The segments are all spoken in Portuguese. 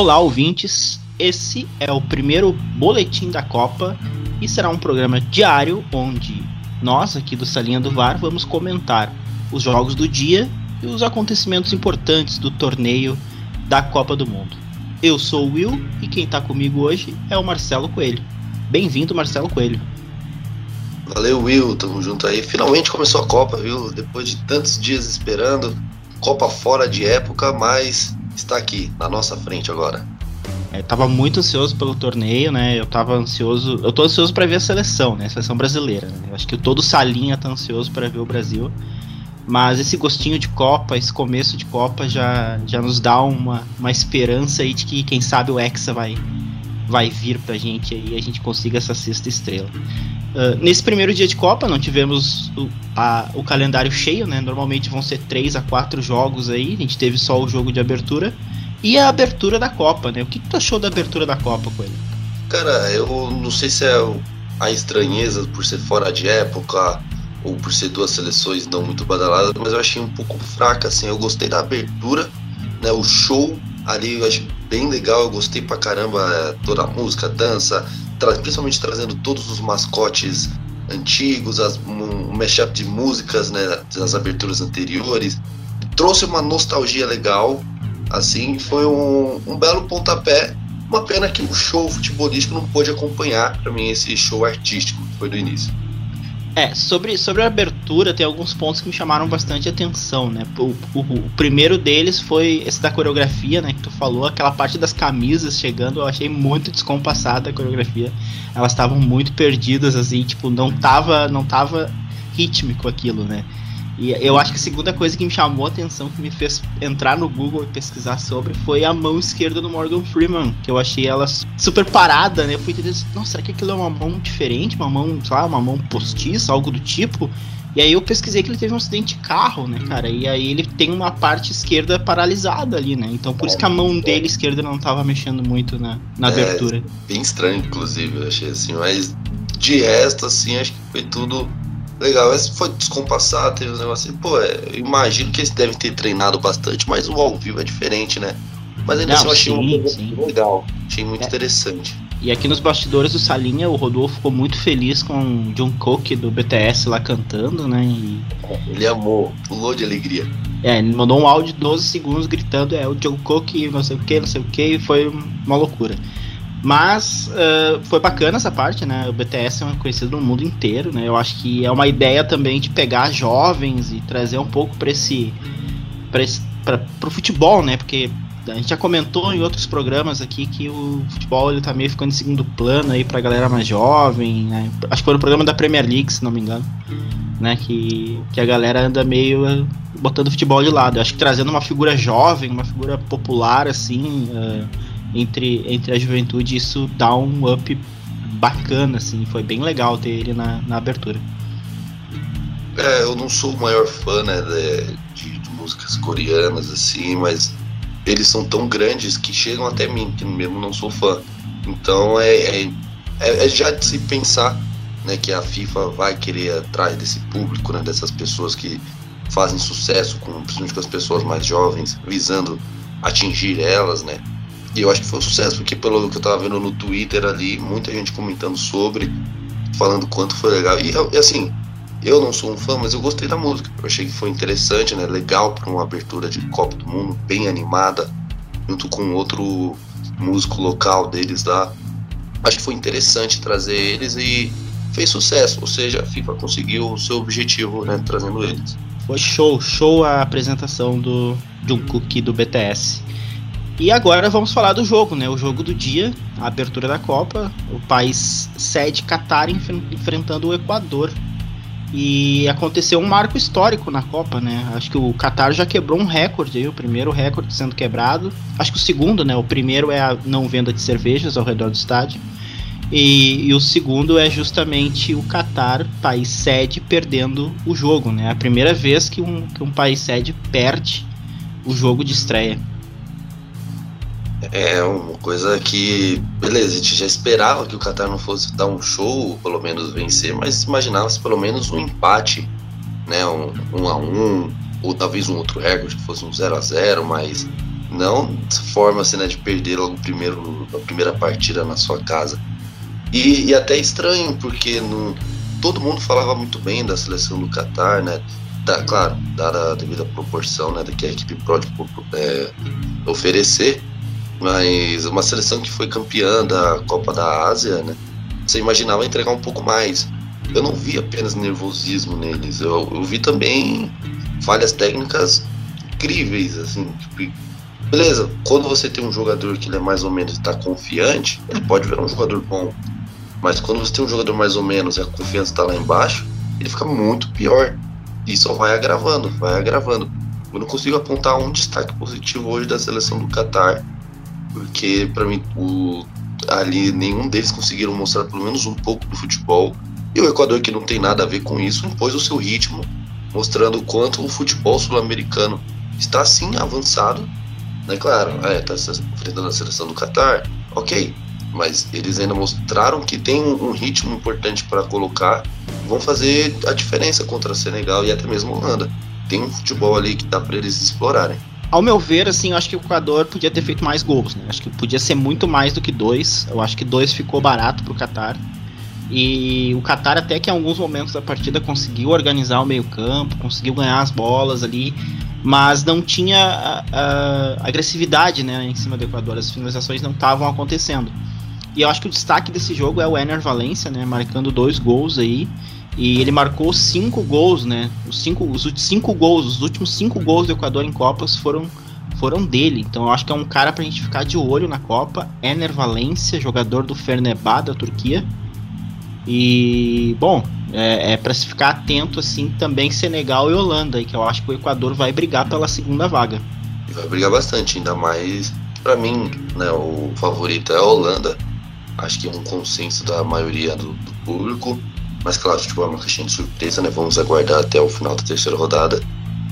Olá, ouvintes. Esse é o primeiro boletim da Copa e será um programa diário onde nós aqui do Salinha do VAR vamos comentar os jogos do dia e os acontecimentos importantes do torneio da Copa do Mundo. Eu sou o Will e quem está comigo hoje é o Marcelo Coelho. Bem-vindo, Marcelo Coelho. Valeu, Will, tamo junto aí. Finalmente começou a Copa, viu? Depois de tantos dias esperando. Copa fora de época, mas está aqui, na nossa frente agora. É, tava muito ansioso pelo torneio, né? Eu tava ansioso. Eu tô ansioso para ver a seleção, né? A seleção brasileira. Né? Eu acho que todo Salinha tá ansioso para ver o Brasil. Mas esse gostinho de Copa, esse começo de Copa já, já nos dá uma, uma esperança aí de que quem sabe o Hexa vai, vai vir pra gente e a gente consiga essa sexta estrela. Uh, nesse primeiro dia de Copa não tivemos o, a, o calendário cheio, né? Normalmente vão ser três a quatro jogos aí. A gente teve só o jogo de abertura e a abertura da Copa, né? O que, que tu achou da abertura da Copa, Coelho? Cara, eu não sei se é a estranheza por ser fora de época ou por ser duas seleções não muito badaladas, mas eu achei um pouco fraca, assim. Eu gostei da abertura, né? O show ali eu achei bem legal, eu gostei pra caramba é, toda a música, dança, tra principalmente trazendo todos os mascotes antigos, as, um, um mashup de músicas, né? Das aberturas anteriores. Trouxe uma nostalgia legal, Assim, foi um, um belo pontapé. Uma pena que o show futebolístico não pôde acompanhar para mim esse show artístico que foi do início. É, sobre, sobre a abertura, tem alguns pontos que me chamaram bastante atenção, né? O, o, o, primeiro deles foi esse da coreografia, né? Que tu falou, aquela parte das camisas chegando, eu achei muito descompassada a coreografia. Elas estavam muito perdidas, assim, tipo, não tava, não tava rítmico aquilo, né? E eu acho que a segunda coisa que me chamou a atenção, que me fez entrar no Google e pesquisar sobre, foi a mão esquerda do Morgan Freeman, que eu achei ela super parada, né? Eu fui entender, nossa, será que aquilo é uma mão diferente? Uma mão, sei lá, uma mão postiça, algo do tipo? E aí eu pesquisei que ele teve um acidente de carro, né, cara? E aí ele tem uma parte esquerda paralisada ali, né? Então por isso que a mão dele esquerda não tava mexendo muito na, na é, abertura. Bem estranho, inclusive, eu achei assim, mas de resto, assim, acho que foi tudo legal. Esse foi descompassado, teve um negócio assim, pô, é, eu imagino que eles devem ter treinado bastante, mas o ao vivo é diferente, né? Mas ainda assim eu achei sim, sim. legal, achei muito é. interessante. E aqui nos bastidores do Salinha, o Rodolfo ficou muito feliz com o John Cook do BTS lá cantando, né? E... Ele amou, pulou de alegria. É, ele mandou um áudio de 12 segundos gritando, é, o John Cook, não sei o que, não sei o que, e foi uma loucura. Mas uh, foi bacana essa parte, né? O BTS é conhecido no mundo inteiro, né? Eu acho que é uma ideia também de pegar jovens e trazer um pouco para esse, para esse pra, futebol, né? Porque a gente já comentou em outros programas aqui que o futebol ele tá meio ficando em segundo plano aí pra galera mais jovem, né? Acho que foi no programa da Premier League, se não me engano, né? Que, que a galera anda meio uh, botando futebol de lado. Eu acho que trazendo uma figura jovem, uma figura popular assim. Uh, entre, entre a juventude, isso dá um up bacana, assim. Foi bem legal ter ele na, na abertura. É, eu não sou o maior fã, né, de, de, músicas coreanas, assim, mas eles são tão grandes que chegam até mim, que mesmo não sou fã. Então é, é, é, é já de se pensar né, que a FIFA vai querer atrás desse público, né, dessas pessoas que fazem sucesso, com, principalmente com as pessoas mais jovens, visando atingir elas, né? E eu acho que foi um sucesso, porque pelo que eu tava vendo no Twitter ali, muita gente comentando sobre, falando quanto foi legal. E, e assim, eu não sou um fã, mas eu gostei da música. Eu achei que foi interessante, né? Legal para uma abertura de Copa do Mundo, bem animada, junto com outro músico local deles lá. Acho que foi interessante trazer eles e fez sucesso, ou seja, a FIFA conseguiu o seu objetivo, né, trazendo eles. Foi show, show a apresentação do Jungkook do BTS. E agora vamos falar do jogo, né? O jogo do dia, a abertura da Copa, o país sede Qatar enfrentando o Equador. E aconteceu um marco histórico na Copa, né? Acho que o Qatar já quebrou um recorde, o primeiro recorde sendo quebrado. Acho que o segundo, né? O primeiro é a não venda de cervejas ao redor do estádio. E, e o segundo é justamente o Qatar, país sede, perdendo o jogo, né? A primeira vez que um, que um país sede perde o jogo de estreia. É uma coisa que, beleza, a gente já esperava que o Qatar não fosse dar um show, pelo menos vencer, mas imaginava-se pelo menos um empate, né? Um, um a um, ou talvez um outro recorde que fosse um 0 a 0 mas Não forma assim, né, de perder logo primeiro, a primeira partida na sua casa. E, e até estranho, porque no, todo mundo falava muito bem da seleção do Qatar, né? Da, claro, dada a devida proporção né, que a equipe pode é, oferecer, mas uma seleção que foi campeã da Copa da Ásia, né? Você imaginava entregar um pouco mais. Eu não vi apenas nervosismo neles, eu, eu vi também falhas técnicas incríveis, assim, tipo, beleza, quando você tem um jogador que ele é mais ou menos está confiante, ele pode virar um jogador bom. Mas quando você tem um jogador mais ou menos e a confiança está lá embaixo, ele fica muito pior. E só vai agravando, vai agravando. Eu não consigo apontar um destaque positivo hoje da seleção do Qatar, porque para mim o, ali nenhum deles conseguiram mostrar pelo menos um pouco do futebol. E o Equador, que não tem nada a ver com isso, impôs o seu ritmo, mostrando o quanto o futebol sul-americano está sim avançado. Né? Claro, é, tá enfrentando a seleção do Qatar, ok mas eles ainda mostraram que tem um, ritmo importante para colocar, vão fazer a diferença contra Senegal e até mesmo Holanda. Tem um futebol ali que dá para eles explorarem. Ao meu ver, assim, eu acho que o Equador podia ter feito mais gols, né? Acho que podia ser muito mais do que dois. Eu acho que dois ficou barato pro Qatar. E o Qatar até que em alguns momentos da partida conseguiu organizar o meio-campo, conseguiu ganhar as bolas ali, mas não tinha agressividade, né, em cima do Equador. As finalizações não estavam acontecendo. E eu acho que o destaque desse jogo é o Ener Valência, né? Marcando dois gols aí. E ele marcou cinco gols, né? Os cinco, os cinco gols, os últimos cinco gols do Equador em Copas foram, foram dele. Então eu acho que é um cara pra gente ficar de olho na Copa. Ener Valência, jogador do Fernebá da Turquia. E, bom, é, é para se ficar atento assim também Senegal e Holanda, que eu acho que o Equador vai brigar pela segunda vaga. Vai brigar bastante, ainda mais para mim, né, o favorito é a Holanda acho que é um consenso da maioria do, do público. Mas claro, tipo, é uma caixinha de surpresa, né? Vamos aguardar até o final da terceira rodada.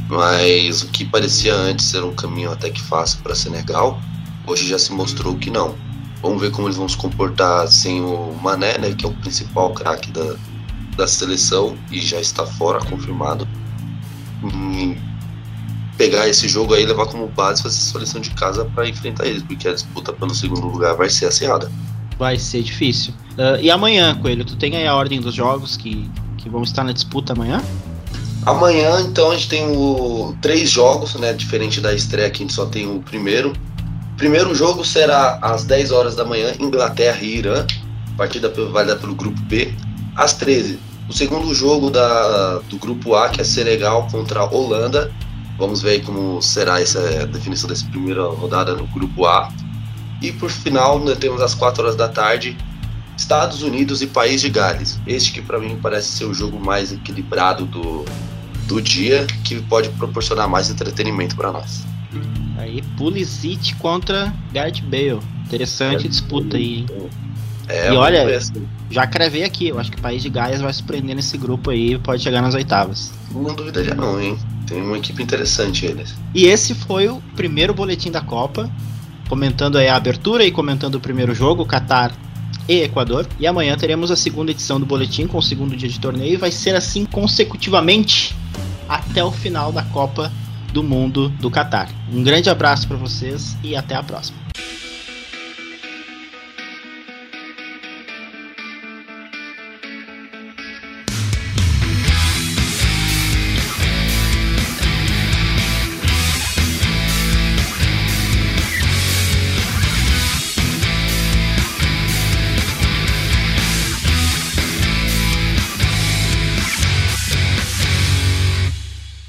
Mas o que parecia antes ser um caminho até que fácil para Senegal, hoje já se mostrou que não. Vamos ver como eles vão se comportar sem o Mané, né, que é o principal craque da, da seleção e já está fora, confirmado. E pegar esse jogo aí, levar como base, fazer sua lição de casa para enfrentar eles, porque a disputa pelo segundo lugar vai ser acirrada vai ser difícil. Uh, e amanhã, Coelho, tu tem aí a ordem dos jogos que, que vão estar na disputa amanhã? Amanhã, então, a gente tem o, três jogos, né? Diferente da estreia que a gente só tem o primeiro. O primeiro jogo será às 10 horas da manhã, Inglaterra e Irã. Partida válida pelo grupo B. Às 13, o segundo jogo da, do grupo A, que é Senegal contra Holanda. Vamos ver como será essa definição dessa primeira rodada no grupo A. E por final, nós temos às 4 horas da tarde, Estados Unidos e País de Gales. Este que para mim parece ser o jogo mais equilibrado do, do dia, que pode proporcionar mais entretenimento para nós. Aí Pulisic contra Gareth Bale. Interessante é, disputa aí. É, e olha, já cravei aqui, eu acho que o País de Gales vai surpreender nesse grupo aí e pode chegar nas oitavas. Não duvidaria não, hein? Tem uma equipe interessante eles. E esse foi o primeiro boletim da Copa comentando a abertura e comentando o primeiro jogo, Qatar e Equador. E amanhã teremos a segunda edição do boletim com o segundo dia de torneio e vai ser assim consecutivamente até o final da Copa do Mundo do Qatar. Um grande abraço para vocês e até a próxima.